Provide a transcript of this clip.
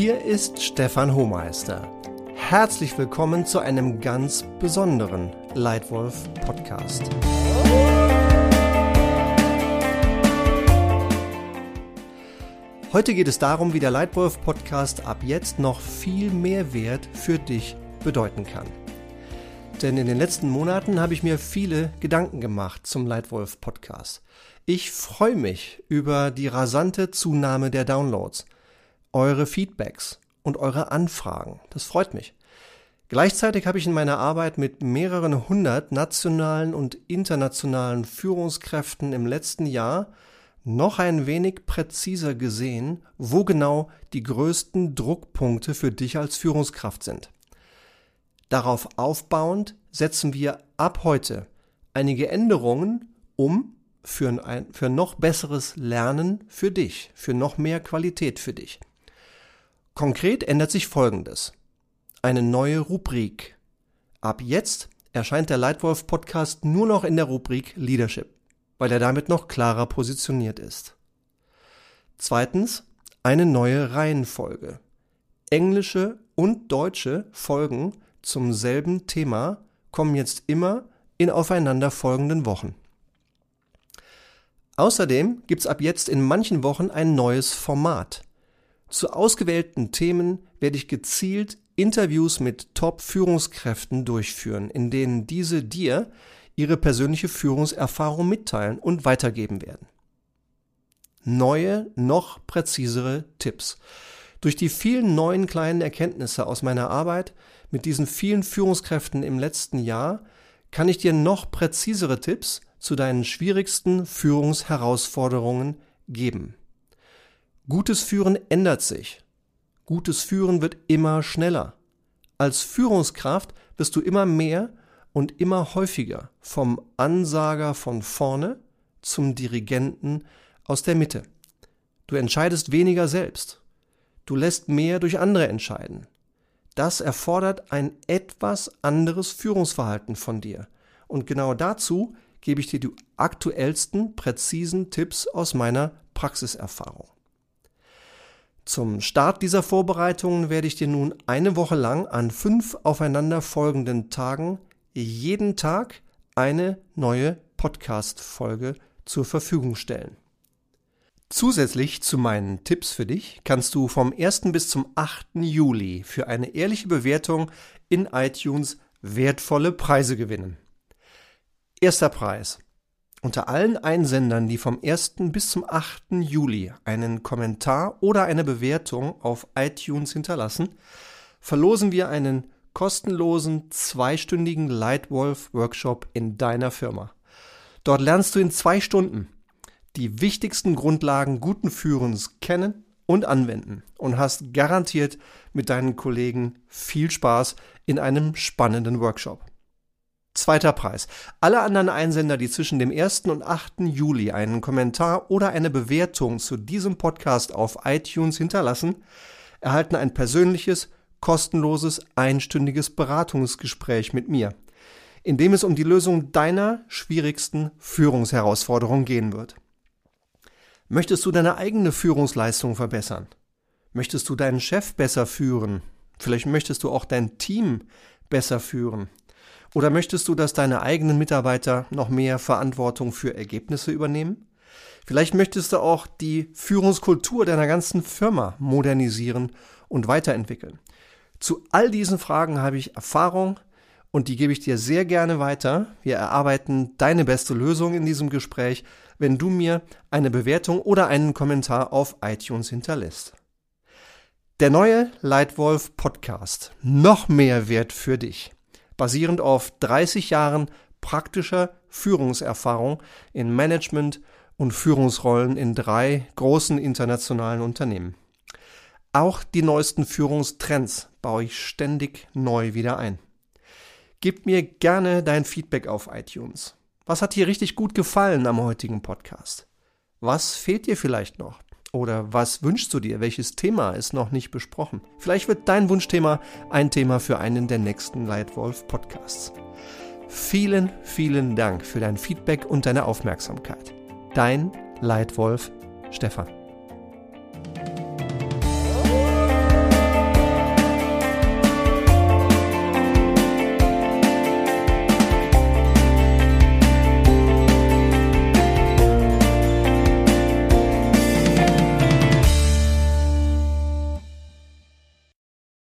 Hier ist Stefan Hohmeister. Herzlich willkommen zu einem ganz besonderen Leitwolf Podcast. Heute geht es darum, wie der Leitwolf Podcast ab jetzt noch viel mehr Wert für dich bedeuten kann. Denn in den letzten Monaten habe ich mir viele Gedanken gemacht zum Leitwolf Podcast. Ich freue mich über die rasante Zunahme der Downloads, eure Feedbacks und eure Anfragen. Das freut mich. Gleichzeitig habe ich in meiner Arbeit mit mehreren hundert nationalen und internationalen Führungskräften im letzten Jahr noch ein wenig präziser gesehen, wo genau die größten Druckpunkte für dich als Führungskraft sind. Darauf aufbauend setzen wir ab heute einige Änderungen um für ein für noch besseres Lernen für dich, für noch mehr Qualität für dich. Konkret ändert sich Folgendes. Eine neue Rubrik. Ab jetzt erscheint der Leitwolf Podcast nur noch in der Rubrik Leadership weil er damit noch klarer positioniert ist. Zweitens eine neue Reihenfolge. Englische und deutsche Folgen zum selben Thema kommen jetzt immer in aufeinanderfolgenden Wochen. Außerdem gibt's ab jetzt in manchen Wochen ein neues Format. Zu ausgewählten Themen werde ich gezielt Interviews mit Top-Führungskräften durchführen, in denen diese dir ihre persönliche Führungserfahrung mitteilen und weitergeben werden. Neue, noch präzisere Tipps. Durch die vielen neuen kleinen Erkenntnisse aus meiner Arbeit mit diesen vielen Führungskräften im letzten Jahr kann ich dir noch präzisere Tipps zu deinen schwierigsten Führungsherausforderungen geben. Gutes Führen ändert sich. Gutes Führen wird immer schneller. Als Führungskraft wirst du immer mehr und immer häufiger vom Ansager von vorne zum Dirigenten aus der Mitte. Du entscheidest weniger selbst. Du lässt mehr durch andere entscheiden. Das erfordert ein etwas anderes Führungsverhalten von dir. Und genau dazu gebe ich dir die aktuellsten, präzisen Tipps aus meiner Praxiserfahrung. Zum Start dieser Vorbereitungen werde ich dir nun eine Woche lang an fünf aufeinanderfolgenden Tagen jeden Tag eine neue Podcast-Folge zur Verfügung stellen. Zusätzlich zu meinen Tipps für dich kannst du vom 1. bis zum 8. Juli für eine ehrliche Bewertung in iTunes wertvolle Preise gewinnen. Erster Preis. Unter allen Einsendern, die vom 1. bis zum 8. Juli einen Kommentar oder eine Bewertung auf iTunes hinterlassen, verlosen wir einen kostenlosen zweistündigen Lightwolf-Workshop in deiner Firma. Dort lernst du in zwei Stunden die wichtigsten Grundlagen guten Führens kennen und anwenden und hast garantiert mit deinen Kollegen viel Spaß in einem spannenden Workshop. Zweiter Preis. Alle anderen Einsender, die zwischen dem 1. und 8. Juli einen Kommentar oder eine Bewertung zu diesem Podcast auf iTunes hinterlassen, erhalten ein persönliches kostenloses einstündiges Beratungsgespräch mit mir, in dem es um die Lösung deiner schwierigsten Führungsherausforderungen gehen wird. Möchtest du deine eigene Führungsleistung verbessern? Möchtest du deinen Chef besser führen? Vielleicht möchtest du auch dein Team besser führen. Oder möchtest du, dass deine eigenen Mitarbeiter noch mehr Verantwortung für Ergebnisse übernehmen? Vielleicht möchtest du auch die Führungskultur deiner ganzen Firma modernisieren und weiterentwickeln. Zu all diesen Fragen habe ich Erfahrung und die gebe ich dir sehr gerne weiter. Wir erarbeiten deine beste Lösung in diesem Gespräch, wenn du mir eine Bewertung oder einen Kommentar auf iTunes hinterlässt. Der neue Leitwolf Podcast. Noch mehr Wert für dich. Basierend auf 30 Jahren praktischer Führungserfahrung in Management und Führungsrollen in drei großen internationalen Unternehmen. Auch die neuesten Führungstrends baue ich ständig neu wieder ein. Gib mir gerne dein Feedback auf iTunes. Was hat dir richtig gut gefallen am heutigen Podcast? Was fehlt dir vielleicht noch? Oder was wünschst du dir? Welches Thema ist noch nicht besprochen? Vielleicht wird dein Wunschthema ein Thema für einen der nächsten Lightwolf Podcasts. Vielen, vielen Dank für dein Feedback und deine Aufmerksamkeit. Dein Lightwolf Stefan.